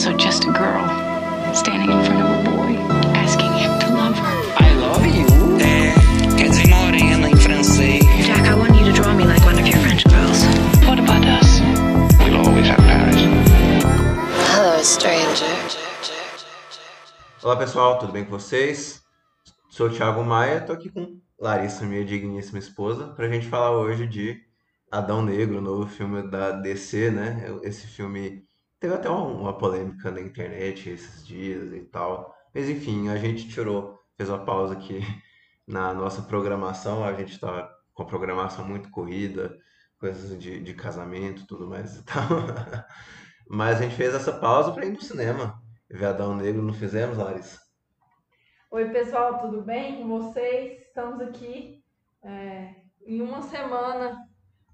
also just a girl standing in front of a boy, asking him to love her. I love you. É, quer dizer morena em francês. Jack, I want you to draw me like one of your French girls. What about us? We'll always have Paris. Hello, stranger. Olá pessoal, tudo bem com vocês? Sou o Thiago Maia, tô aqui com Larissa, minha digníssima esposa, pra gente falar hoje de Adão Negro, novo filme da DC, né? Esse filme teve até uma polêmica na internet esses dias e tal. Mas enfim, a gente tirou, fez uma pausa aqui na nossa programação. A gente tá com a programação muito corrida, coisas de, de casamento, tudo mais e tal. Mas a gente fez essa pausa para ir no cinema. Ver Adão Negro, não fizemos, Larissa? Oi, pessoal, tudo bem com vocês? Estamos aqui é, em uma semana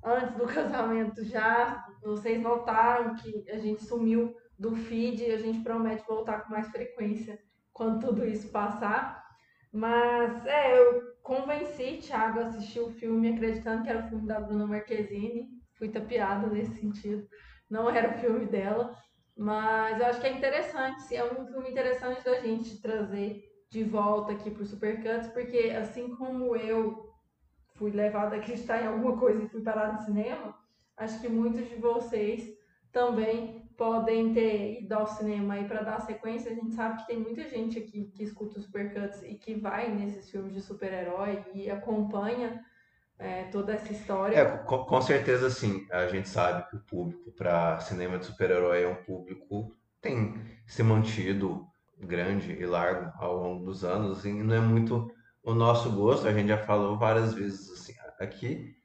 antes do casamento já. Vocês notaram que a gente sumiu do feed e a gente promete voltar com mais frequência quando tudo isso passar. Mas é, eu convenci Thiago a assistir o filme acreditando que era o filme da Bruna Marquezine. Fui tapeada nesse sentido. Não era o filme dela. Mas eu acho que é interessante, é um filme interessante da gente trazer de volta aqui para o Supercuts, porque assim como eu fui levada a acreditar em alguma coisa e fui parar no cinema, acho que muitos de vocês também podem ter ido ao cinema aí para dar sequência. A gente sabe que tem muita gente aqui que escuta os Supercuts e que vai nesses filmes de super-herói e acompanha é, toda essa história. É, com, com, certeza sim. A gente sabe que o público para cinema de super-herói é um público tem se mantido grande e largo ao longo dos anos e não é muito o nosso gosto, a gente já falou várias vezes assim, aqui,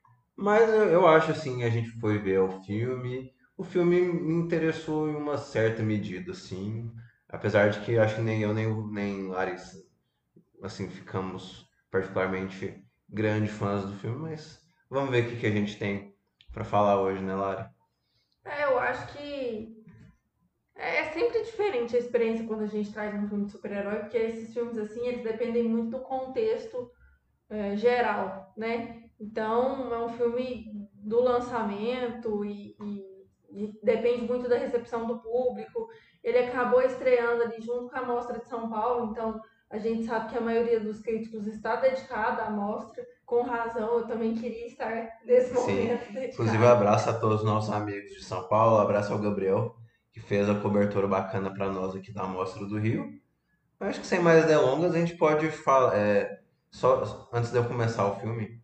mas eu, eu acho assim, a gente foi ver o filme, o filme me interessou em uma certa medida, assim, apesar de que acho que nem eu nem, nem Larissa, assim, ficamos particularmente grandes fãs do filme, mas vamos ver o que, que a gente tem para falar hoje, né, Lari? É, eu acho que é, é sempre diferente a experiência quando a gente traz um filme de super-herói, porque esses filmes, assim, eles dependem muito do contexto é, geral, né? Então, é um filme do lançamento e, e, e, depende muito da recepção do público. Ele acabou estreando ali junto com a Mostra de São Paulo, então a gente sabe que a maioria dos críticos está dedicada à mostra, com razão, eu também queria estar nesse momento. Sim. Inclusive, abraço a todos os nossos amigos de São Paulo, abraço ao Gabriel, que fez a cobertura bacana para nós aqui da Amostra do Rio. Eu acho que sem mais delongas a gente pode falar. É, só antes de eu começar o filme,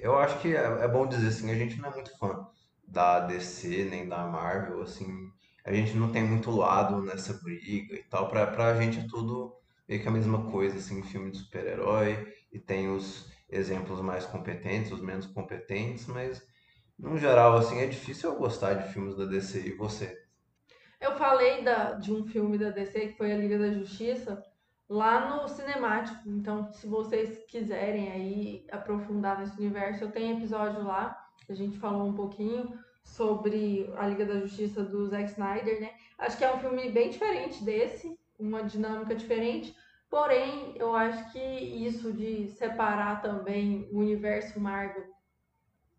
eu acho que é, é, bom dizer assim, a gente não é muito fã da DC nem da Marvel, assim, a gente não tem muito lado nessa briga e tal. Pra, pra gente é tudo meio que a mesma coisa, assim, filme de super-herói, e tem os exemplos mais competentes, os menos competentes, mas no geral, assim, é difícil eu gostar de filmes da DC e você. Eu falei da, de um filme da DC que foi a Liga da Justiça lá no Cinemático. Então, se vocês quiserem aí aprofundar nesse universo, eu tenho episódio lá. A gente falou um pouquinho sobre a Liga da Justiça do Zack Snyder, né? Acho que é um filme bem diferente desse, uma dinâmica diferente. Porém, eu acho que isso de separar também o universo Marvel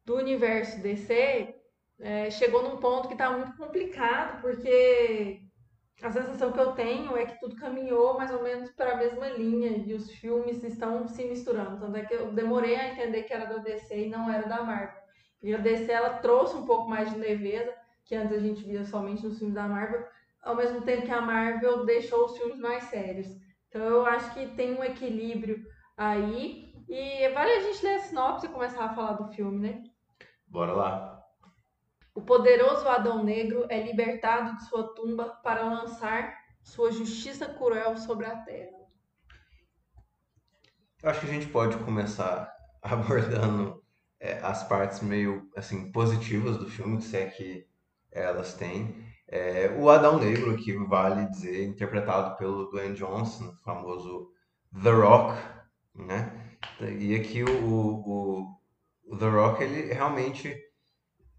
do universo DC é, chegou num ponto que está muito complicado, porque a sensação que eu tenho é que tudo caminhou mais ou menos para a mesma linha e os filmes estão se misturando. Tanto é que eu demorei a entender que era da DC e não era da Marvel. E a DC ela trouxe um pouco mais de leveza, que antes a gente via somente nos filmes da Marvel, ao mesmo tempo que a Marvel deixou os filmes mais sérios. Então eu acho que tem um equilíbrio aí. E vale a gente ler a sinopse e começar a falar do filme, né? Bora lá. O poderoso Adão Negro é libertado de sua tumba para lançar sua justiça cruel sobre a terra. Eu acho que a gente pode começar abordando é, as partes meio assim positivas do filme, se é que elas têm. É, o Adão Negro, que vale dizer, interpretado pelo Dwayne Johnson, famoso The Rock, né? E aqui o, o, o The Rock, ele realmente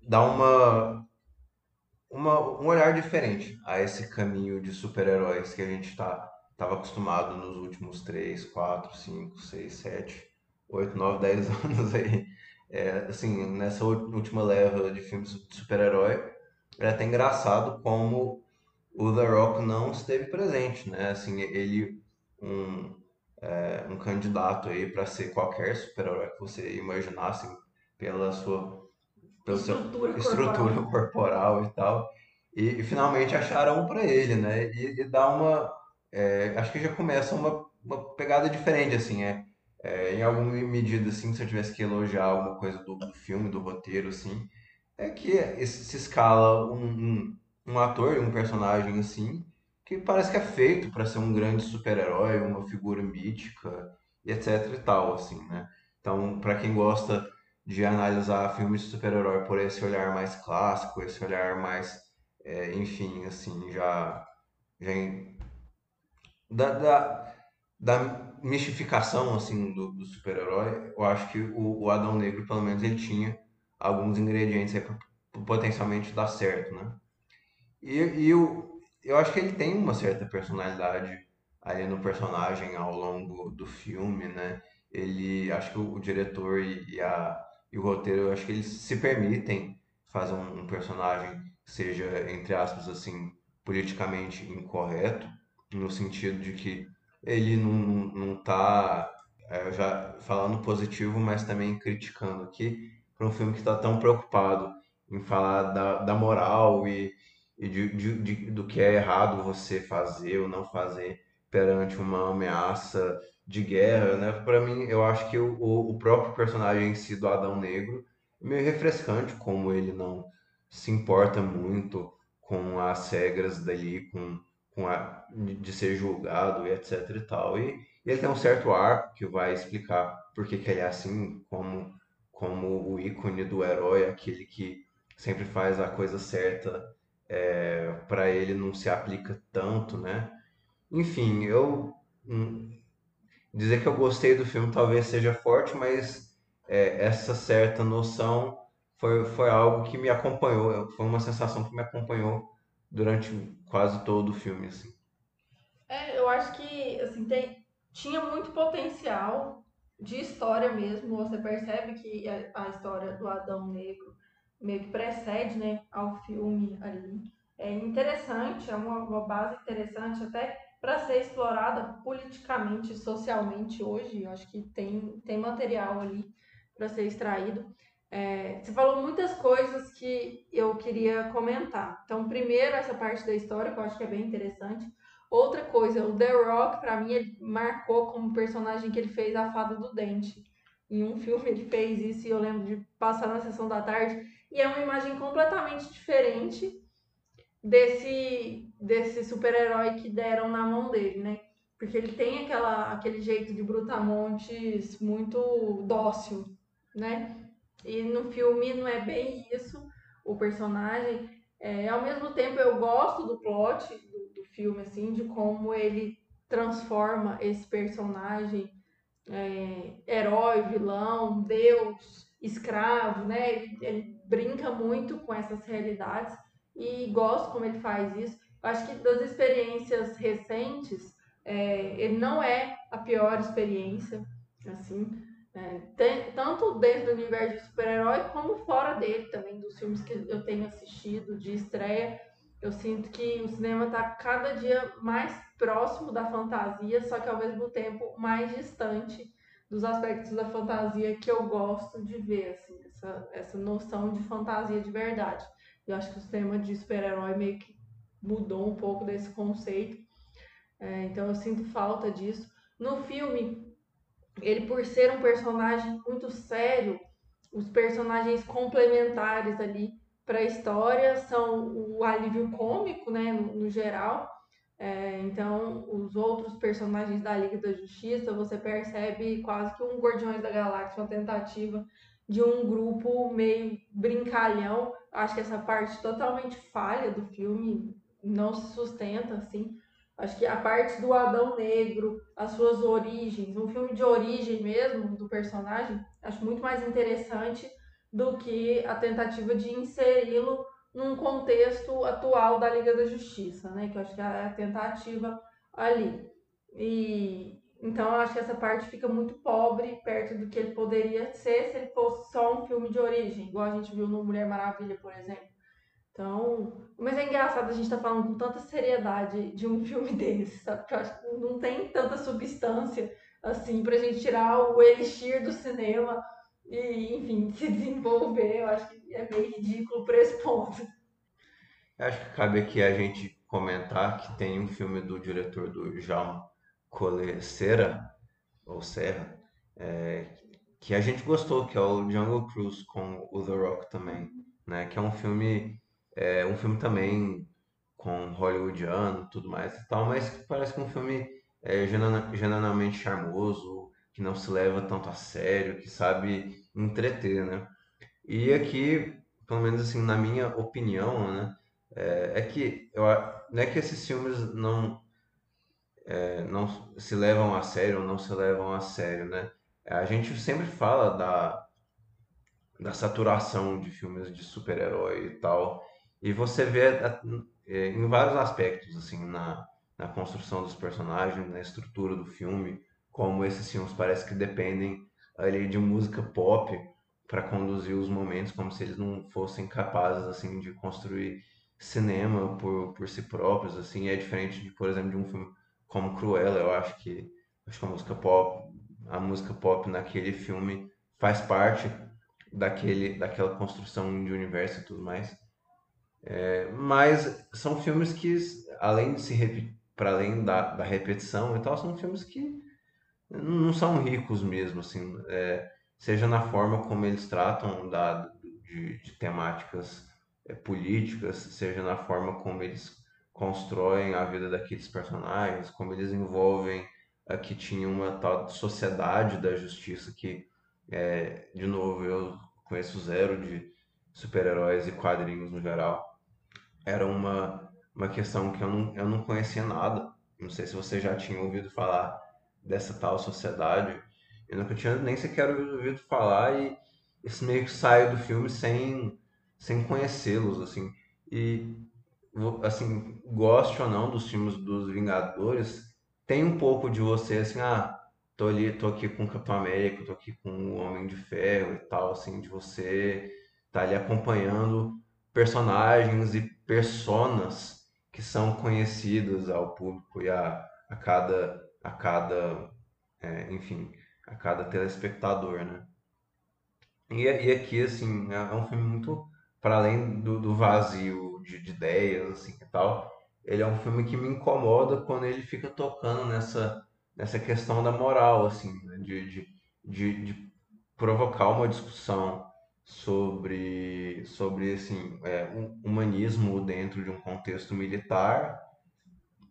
dá uma, uma, um olhar diferente a esse caminho de super-heróis que a gente tá, estava acostumado nos últimos 3, 4, 5, 6, 7, 8, 9, 10 anos aí. É, assim, nessa última leva de filmes de super-herói, é até engraçado como o The Rock não esteve presente, né? Assim, ele um é, um candidato aí para ser qualquer super-herói que você imaginasse pela sua pela Estrutura estrutura corporal. corporal e tal. E, e finalmente acharam um para ele, né? E, e dá uma é, acho que já começa uma, uma pegada diferente assim, é, é, em alguma medida assim, se eu tivesse que elogiar alguma coisa do, do filme, do roteiro assim, é que esse- se escala um, um, um ator, um personagem assim, que parece que é feito para ser um grande super-herói, uma figura mítica e etc e tal, assim, né? Então, para quem gosta de analisar filmes de super-herói por esse olhar mais clássico, esse olhar mais, é, enfim, assim, já, já em- da, da, da mistificação, assim, do, do super-herói, eu acho que o, o Adão Negro, pelo menos, ele tinha alguns ingredientes aí para potencialmente dar certo, né? E, e eu, eu acho que ele tem uma certa personalidade ali no personagem ao longo do filme, né? Ele, acho que o, o diretor e, e a, e o roteiro, eu acho que eles se permitem fazer um, um personagem que seja, entre aspas, assim, politicamente incorreto, no sentido de que ele não, não, tá, é, já falando positivo, mas também criticando aqui, para um filme que está tão preocupado em falar da, da moral e e de, de- de- do que é errado você fazer ou não fazer perante uma ameaça de guerra, né? Para mim, eu acho que o, o próprio personagem em si do Adão Negro é meio refrescante, como ele não se importa muito com as regras dali, com, com a, de ser julgado e etc e tal. E, e ele tem um certo arco que vai explicar por que que ele é assim, como, como o ícone do herói, aquele que sempre faz a coisa certa para ele não se aplica tanto, né? Enfim, eu hum, dizer que eu gostei do filme talvez seja forte, mas é, essa certa noção foi, foi algo que me acompanhou, foi uma sensação que me acompanhou durante quase todo o filme, assim. É, eu acho que assim tem tinha muito potencial de história mesmo. Você percebe que a, a história do Adão Negro meio que precede, né, ao filme ali. É interessante, é uma, uma base interessante até para ser explorada politicamente, socialmente hoje. Eu acho que tem, tem material ali para ser extraído. É, você falou muitas coisas que eu queria comentar. Então, primeiro, essa parte da história, que eu acho que é bem interessante. Outra coisa, o The Rock, pra mim, ele marcou como personagem que ele fez a Fada do Dente. Em um filme ele fez isso e eu lembro de passar na sessão da tarde. E é uma imagem completamente diferente desse, desse super-herói que deram na mão dele, né? Porque ele tem aquela, aquele jeito de brutamontes muito dócil, né? E no filme não é bem isso, o personagem. É, ao mesmo tempo, eu gosto do plot do, do filme, assim, de como ele transforma esse personagem é, herói, vilão, deus, escravo, né? Ele, ele brinca muito com essas realidades e gosto como ele faz isso. Eu acho que das experiências recentes, é, ele não é a pior experiência, assim. É, tem- tanto dentro do universo de super-herói como fora dele também, dos filmes que eu tenho assistido de estreia. Eu sinto que o cinema está cada dia mais próximo da fantasia, só que ao mesmo tempo mais distante dos aspectos da fantasia que eu gosto de ver, assim, essa, essa noção de fantasia de verdade. Eu acho que o cinema de super-herói meio que mudou um pouco desse conceito, é, então eu sinto falta disso. No filme, ele por ser um personagem muito sério, os personagens complementares ali para a história são o alívio cômico, né, no, no geral. É, então, os outros personagens da Liga da Justiça, você percebe quase que um Guardiões da Galáxia, uma tentativa de um grupo meio brincalhão. Acho que essa parte totalmente falha do filme, não se sustenta assim. Acho que a parte do Adão Negro, as suas origens, um filme de origem mesmo do personagem, acho muito mais interessante do que a tentativa de inseri-lo num contexto atual da Liga da Justiça, né? Que eu acho que é a tentativa ali. E então eu acho que essa parte fica muito pobre perto do que ele poderia ser se ele fosse só um filme de origem, igual a gente viu no Mulher Maravilha, por exemplo. Então, mas é engraçado a gente estar tá falando com tanta seriedade de um filme desse, sabe? Porque eu acho que não tem tanta substância assim pra gente tirar o elixir do cinema e, enfim, se desenvolver. Eu acho que é meio ridículo por esse ponto. Eu acho que cabe aqui a gente comentar que tem um filme do diretor do Jean Collet Serra, ou Serra, é, que a gente gostou, que é o Jungle Cruise com o The Rock também, né? Que é um filme, é, um filme também com hollywoodiano, tudo mais e tal, mas que parece que é um filme é, genuinamente charmoso, que não se leva tanto a sério, que sabe entreter, né? E aqui, pelo menos assim, na minha opinião, né? É, é que eu, não é que esses filmes não é, não se levam a sério ou não se levam a sério, né? A gente sempre fala da, da saturação de filmes de super-herói e tal, e você vê é, em vários aspectos, assim, na, na construção dos personagens, na estrutura do filme, como esses filmes parece que dependem ali de música pop para conduzir os momentos, como se eles não fossem capazes assim de construir cinema por, por si próprios, assim, é diferente de, por exemplo, de um filme como Cruella, eu acho que acho que a música pop, a música pop naquele filme faz parte daquele daquela construção de universo e tudo mais. É, mas são filmes que além de se para além da, da repetição e tal, são filmes que não são ricos mesmo, assim, é, seja na forma como eles tratam da, de, de temáticas é, políticas, seja na forma como eles constroem a vida daqueles personagens, como eles envolvem a que tinha uma tal sociedade da justiça que, é, de novo, eu conheço zero de super-heróis e quadrinhos no geral. Era uma uma questão que eu não, eu não conhecia nada. Não sei se você já tinha ouvido falar dessa tal sociedade. Eu nunca tinha nem sequer ouvido falar e isso meio que saiu do filme sem, sem conhecê-los, assim. E, assim, goste ou não dos filmes dos Vingadores, tem um pouco de você, assim, ah, tô ali, tô aqui com o Capitão América, tô aqui com o Homem de Ferro e tal, assim, de você tá ali acompanhando personagens e personas que são conhecidos ao público e a, a cada, a cada é, enfim, a cada telespectador, né? E, e aqui, assim, é, é um filme muito para além do, do vazio de, de, ideias, assim, e tal. Ele é um filme que me incomoda quando ele fica tocando nessa, nessa questão da moral, assim, né? de, de, de, de provocar uma discussão sobre, sobre assim, é, um humanismo dentro de um contexto militar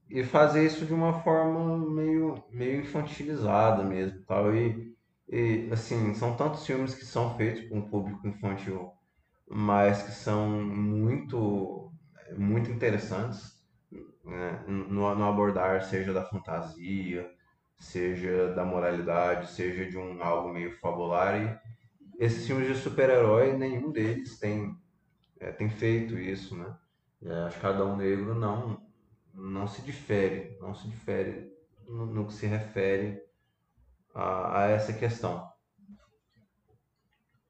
e fazer isso de uma forma meio, meio infantilizada mesmo tal e, e assim são tantos filmes que são feitos para um público infantil mas que são muito muito interessantes né? no, no abordar seja da fantasia seja da moralidade seja de um algo meio fabular e esses filmes de super-herói, nenhum deles tem, é, tem feito isso, né? É, acho que Adão Negro não, não se difere, não se difere no, no que se refere a, a, essa questão.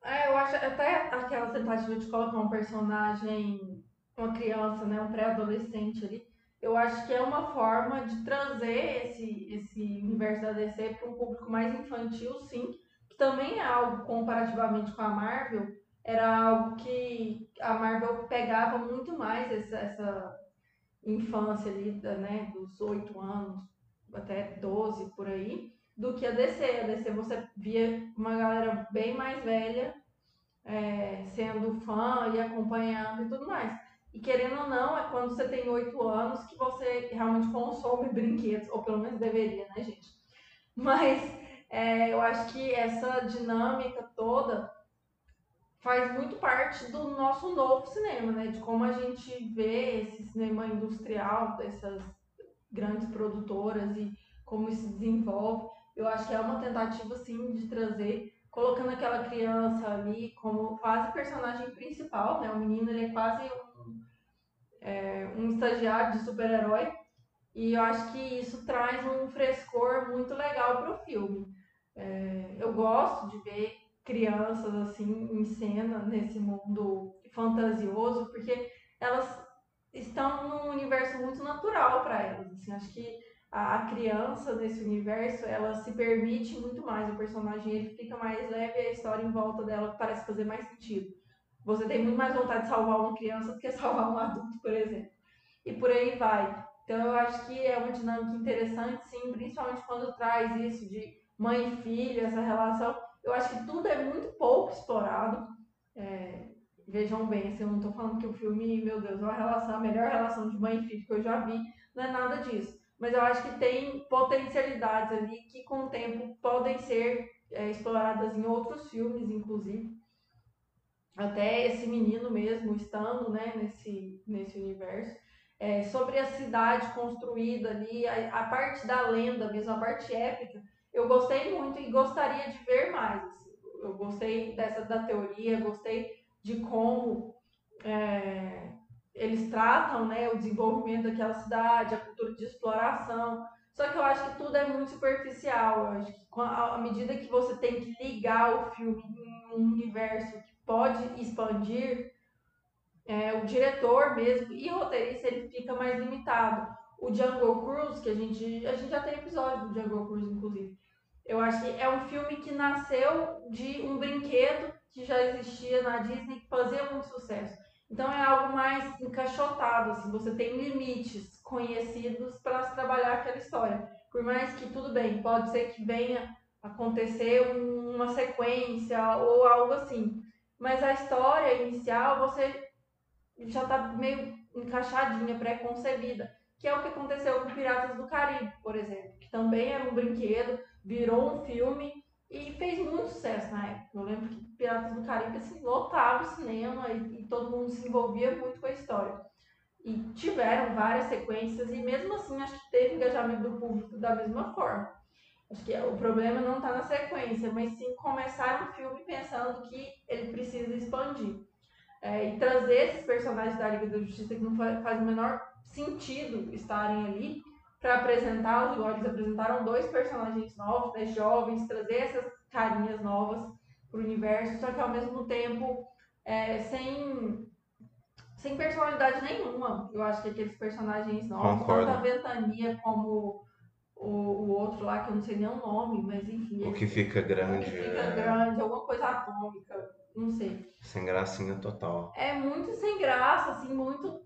É, eu acho até aquela tentativa de colocar um personagem, uma criança, né, um pré-adolescente ali, eu acho que é uma forma de trazer esse, esse universo da DC para um público mais infantil, sim, também é algo comparativamente com a Marvel, era algo que a Marvel pegava muito mais essa, essa infância ali, né, dos 8 anos até 12 por aí, do que a DC. A DC você via uma galera bem mais velha é, sendo fã e acompanhando e tudo mais. E querendo ou não, é quando você tem 8 anos que você realmente consome brinquedos, ou pelo menos deveria, né, gente? Mas é, eu acho que essa dinâmica toda faz muito parte do nosso novo cinema, né? De como a gente vê esse cinema industrial dessas grandes produtoras e como isso se desenvolve. Eu acho que é uma tentativa, sim, de trazer, colocando aquela criança ali como quase personagem principal, né? O menino, ele é quase um, é, um estagiário de super-herói. E eu acho que isso traz um frescor muito legal para o filme. É, eu gosto de ver crianças assim em cena nesse mundo fantasioso, porque elas estão num universo muito natural para elas. Assim, acho que a, criança nesse universo, ela se permite muito mais. O personagem ele fica mais leve a história em volta dela parece fazer mais sentido. Você tem muito mais vontade de salvar uma criança do que salvar um adulto, por exemplo. E por aí vai. Então eu acho que é uma dinâmica interessante, sim, principalmente quando traz isso de mãe e filho, essa relação. Eu acho que tudo é muito pouco explorado. É, vejam bem, assim, eu não estou falando que o filme, meu Deus, é uma relação, a melhor relação de mãe e filho que eu já vi, não é nada disso. Mas eu acho que tem potencialidades ali que com o tempo podem ser é, exploradas em outros filmes, inclusive. Até esse menino mesmo estando né, nesse, nesse universo. É, sobre a cidade construída ali, a, a, parte da lenda mesmo, a parte épica, eu gostei muito e gostaria de ver mais. Assim. Eu gostei dessa da teoria, gostei de como é, eles tratam né, o desenvolvimento daquela cidade, a cultura de exploração. Só que eu acho que tudo é muito superficial. Eu acho que à medida que você tem que ligar o filme em um universo que pode expandir, é, o diretor mesmo e o roteirista ele fica mais limitado. O Jungle Cruise, que a gente, a gente já tem episódio do Jungle Cruise, inclusive. Eu acho que é um filme que nasceu de um brinquedo que já existia na Disney que fazia muito sucesso. Então é algo mais encaixotado, assim, você tem limites conhecidos para se trabalhar aquela história. Por mais que tudo bem, pode ser que venha acontecer uma sequência ou algo assim. Mas a história inicial você já está meio encaixadinha, pré-concebida. Que é o que aconteceu com Piratas do Caribe, por exemplo, que também era um brinquedo, virou um filme e fez muito sucesso na época. Eu lembro que Piratas do Caribe assim, lotava o cinema e, e todo mundo se envolvia muito com a história. E tiveram várias sequências e mesmo assim acho que teve engajamento do público da mesma forma. Acho que o problema não está na sequência, mas sim começar um filme pensando que ele precisa expandir. É, e trazer esses personagens da Liga da Justiça que não faz o menor sentido estarem ali para apresentá-los, igual eles apresentaram dois personagens novos, né, jovens, trazer essas carinhas novas para o universo, só que ao mesmo tempo é, sem, sem personalidade nenhuma. Eu acho que aqueles personagens novos, Concordo. tanto a Ventania como o, o outro lá, que eu não sei nem o nome, mas enfim. O que fica o grande que fica é grande, alguma coisa atômica, não sei. sem gracinha total. É muito sem graça, assim, muito.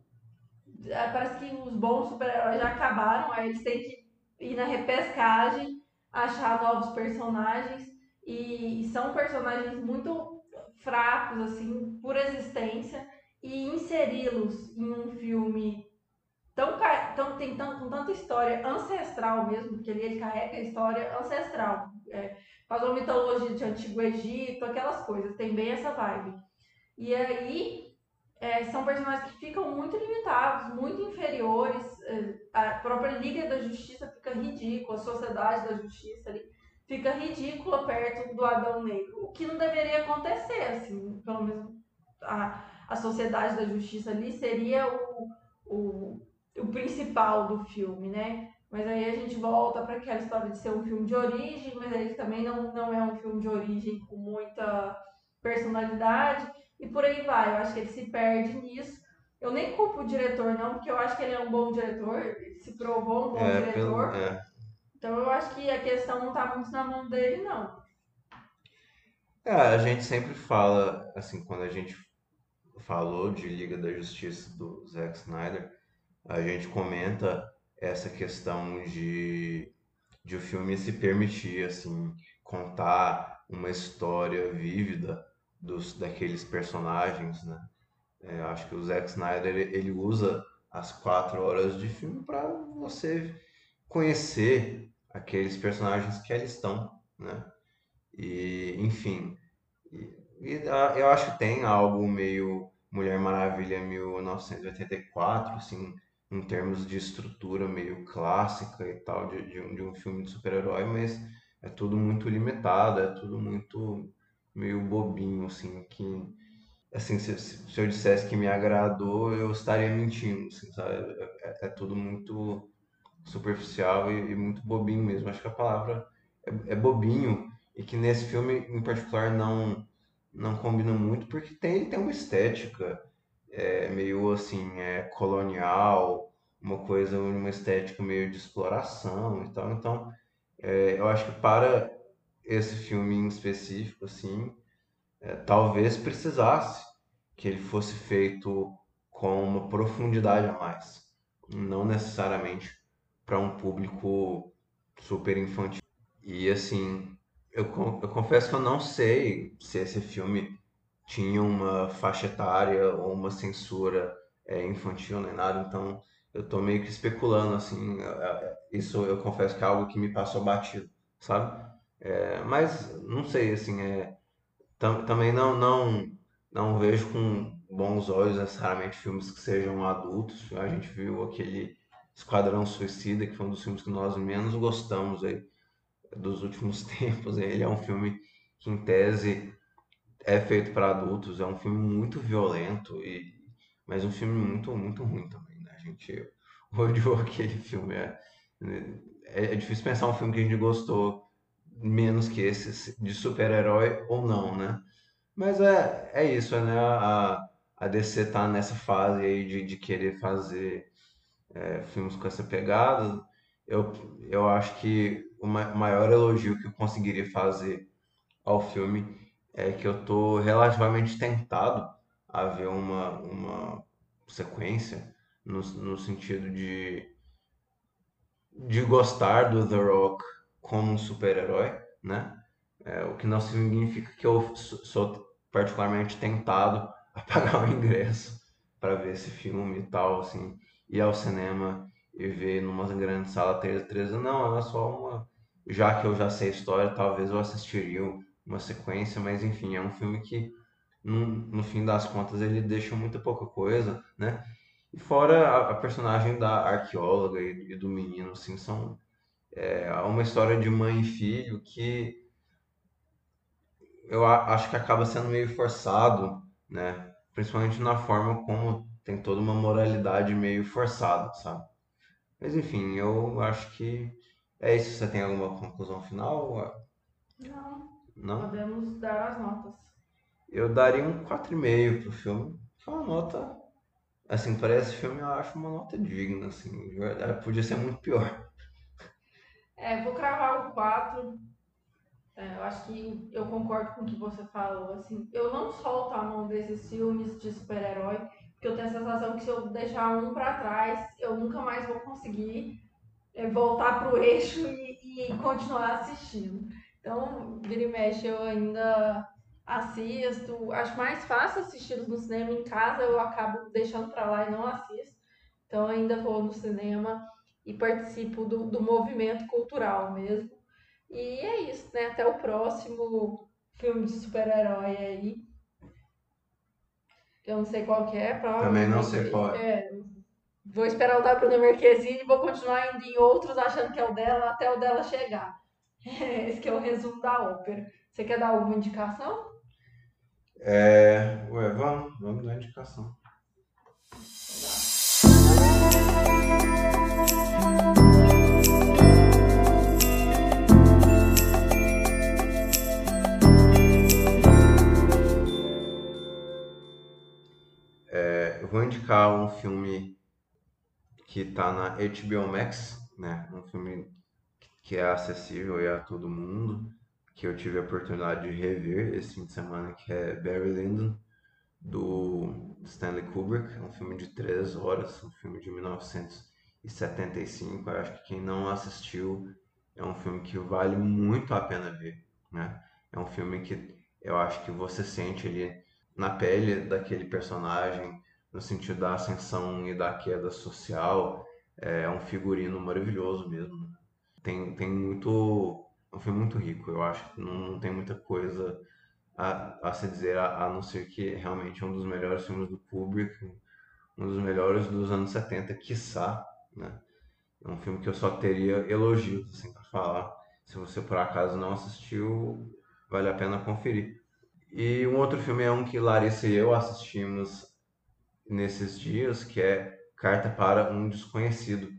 É, Parece que os bons super-heróis já acabaram, aí eles têm que ir na repescagem, achar novos personagens. E, e são personagens muito fracos, assim, por existência. E inseri-los em um filme tão, tão, tem tão, com tanta história ancestral mesmo, porque ele, ele carrega a história ancestral. É, faz uma mitologia de Antigo Egito, aquelas coisas, tem bem essa vibe. E aí é, são personagens que ficam muito limitados, muito inferiores. é, a própria Liga da Justiça fica ridícula, a Sociedade da Justiça ali fica ridícula perto do Adão Negro, o que não deveria acontecer, assim, pelo menos a, a Sociedade da Justiça ali seria o, o, o principal do filme, né? Mas aí a gente volta para aquela história de ser um filme de origem, mas ele também não, não é um filme de origem com muita personalidade e por aí vai. Eu acho que ele se perde nisso. Eu nem culpo o diretor, não, porque eu acho que ele é um bom diretor, se provou um bom É, diretor. pelo, é, Então eu acho que a questão não tá muito na mão dele, não. É, a gente sempre fala, assim, quando a gente falou de Liga da Justiça do Zack Snyder, a gente comenta essa questão de, de o filme se permitir, assim, contar uma história vívida dos, daqueles personagens, né? É, acho que o Zack Snyder, ele usa as quatro horas de filme para você conhecer aqueles personagens que ali estão, né? E, enfim, e, e eu acho que tem algo meio Mulher Maravilha 1984, assim, em termos de estrutura meio clássica e tal, de, de um, de um filme de super-herói, mas é tudo muito limitado, é tudo muito meio bobinho, assim, que, assim, se, se eu dissesse que me agradou, eu estaria mentindo, assim, sabe? É, é tudo muito superficial e, e muito bobinho mesmo. Acho que a palavra é, é bobinho e que nesse filme em particular não não combina muito porque tem tem uma estética é, meio assim, é, colonial, uma coisa, uma estética meio de exploração e tal. Então, é, eu acho que para esse filme em específico, assim, é, talvez precisasse que ele fosse feito com uma profundidade a mais, não necessariamente para um público super infantil. E assim, eu, eu confesso que eu não sei se esse filme tinha uma faixa etária ou uma censura é, infantil nem nada, então eu tô meio que especulando assim, é, é, isso eu confesso que é algo que me passou batido, sabe? É, mas não sei, assim, é, tam- também não, não, não vejo com bons olhos necessariamente filmes que sejam adultos. A gente viu aquele Esquadrão Suicida, que foi um dos filmes que nós menos gostamos aí dos últimos tempos. Ele é um filme que, em tese, é feito para adultos, é um filme muito violento, e, mas um filme muito, muito ruim também, né? A gente odiou aquele filme. É, é, é difícil pensar um filme que a gente gostou menos que esse, de super-herói ou não, né? Mas é, é isso, né? A, a DC tá nessa fase aí de, de querer fazer é, filmes com essa pegada. Eu, eu acho que o ma- maior elogio que eu conseguiria fazer ao filme é que eu tô relativamente tentado a ver uma, uma sequência no, no sentido de, de gostar do The Rock como um super-herói, né? É, o que não significa que eu sou particularmente tentado a pagar o ingresso para ver esse filme e tal, assim, ir ao cinema e ver numa grande sala 3 Não, é só uma. Já que eu já sei a história, talvez eu assistiria uma sequência, mas enfim, é um filme que, no, no fim das contas, ele deixa muita pouca coisa, né? E fora a, a personagem da arqueóloga e, e do menino, assim, são é uma história de mãe e filho que eu acho que acaba sendo meio forçado, né? Principalmente na forma como tem toda uma moralidade meio forçada, sabe? Mas enfim, eu acho que é isso. Você tem alguma conclusão final? Não, Não? podemos dar as notas. Eu daria um 4,5 pro filme, que é uma nota, assim, para esse filme eu acho uma nota digna, assim. Podia ser muito pior. É, vou cravar o 4. É, eu acho que eu concordo com o que você falou. Assim, eu não solto a mão desses filmes de super-herói, porque eu tenho a sensação que se eu deixar um pra trás, eu nunca mais vou conseguir é, voltar pro eixo e, e continuar assistindo. Então, vira e mexe, eu ainda assisto. Acho mais fácil assistir no cinema em casa, eu acabo deixando pra lá e não assisto. Então, ainda vou no cinema e participo do, do movimento cultural mesmo. E é isso, né? Até o próximo filme de super-herói aí. Eu não sei qual que é, Também não sei qual é. é. Vou esperar o da Bruna Marquezine e vou continuar indo em outros achando que é o dela até o dela chegar. Esse que é o resumo da ópera. Você quer dar alguma indicação? É, ué, vamos, vamos dar indicação. Vou indicar um filme que tá na HBO Max, né? Um filme que é acessível a todo mundo, que eu tive a oportunidade de rever esse fim de semana, que é Barry Lyndon, do Stanley Kubrick. É um filme de três horas, um filme de 1975. Eu acho que quem não assistiu é um filme que vale muito a pena ver, né? É um filme que eu acho que você sente ali na pele daquele personagem, no sentido da ascensão e da queda social. É um figurino maravilhoso mesmo. né? Tem, tem muito. É um filme muito rico, eu acho não, não tem muita coisa a, a se dizer, a, a não ser que realmente é um dos melhores filmes do Kubrick, um dos melhores dos anos 70, quiçá, né? É um filme que eu só teria elogios, assim, para falar. Se você por acaso não assistiu, vale a pena conferir. E um outro filme é um que Larissa e eu assistimos nesses dias, que é Carta para um Desconhecido,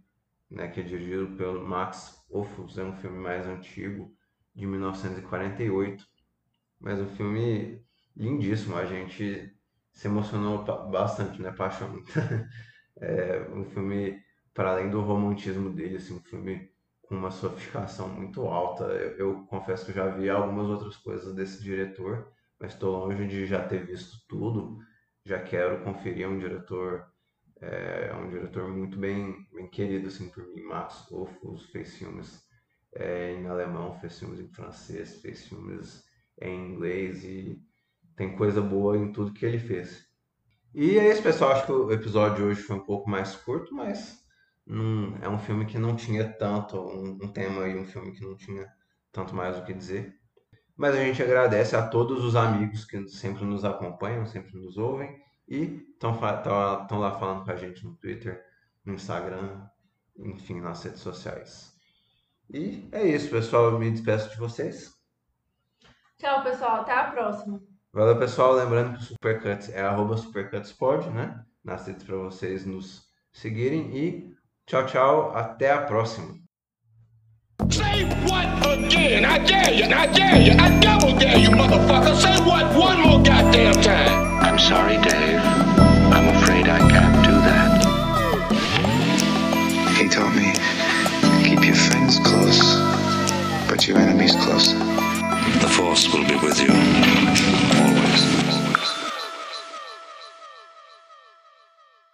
né, que é dirigido pelo Max Ophüls, é um filme mais antigo, de 1948, mas um filme lindíssimo. A gente se emocionou bastante, né? Paixão. É um filme, para além do romantismo dele, assim, um filme com uma sofisticação muito alta. Eu, eu confesso que já vi algumas outras coisas desse diretor, mas estou longe de já ter visto tudo. Já quero conferir, é um diretor, é, um diretor muito bem, bem querido, assim, por mim. Max Ophüls fez filmes é, em alemão, fez filmes em francês, fez filmes em inglês e tem coisa boa em tudo que ele fez. E é isso, pessoal. Acho que o episódio de hoje foi um pouco mais curto, mas não- é um filme que não tinha tanto, um, um tema e um filme que não tinha tanto mais o que dizer. Mas a gente agradece a todos os amigos que sempre nos acompanham, sempre nos ouvem e estão lá falando com a gente no Twitter, no Instagram, enfim, nas redes sociais. E é isso, pessoal. Eu me despeço de vocês. Tchau, pessoal. Até a próxima. Valeu, pessoal. Lembrando que o Supercuts é arroba supercutspod, né? Nas redes para vocês nos seguirem. E tchau, tchau. Até a próxima. Say what again? I dare you, I dare you, I double dare you, motherfucker. Say what one more goddamn time. I'm sorry, Dave. I'm afraid I can't do that. He taught me keep your friends close, but your enemies closer. The Force will be with you. Always.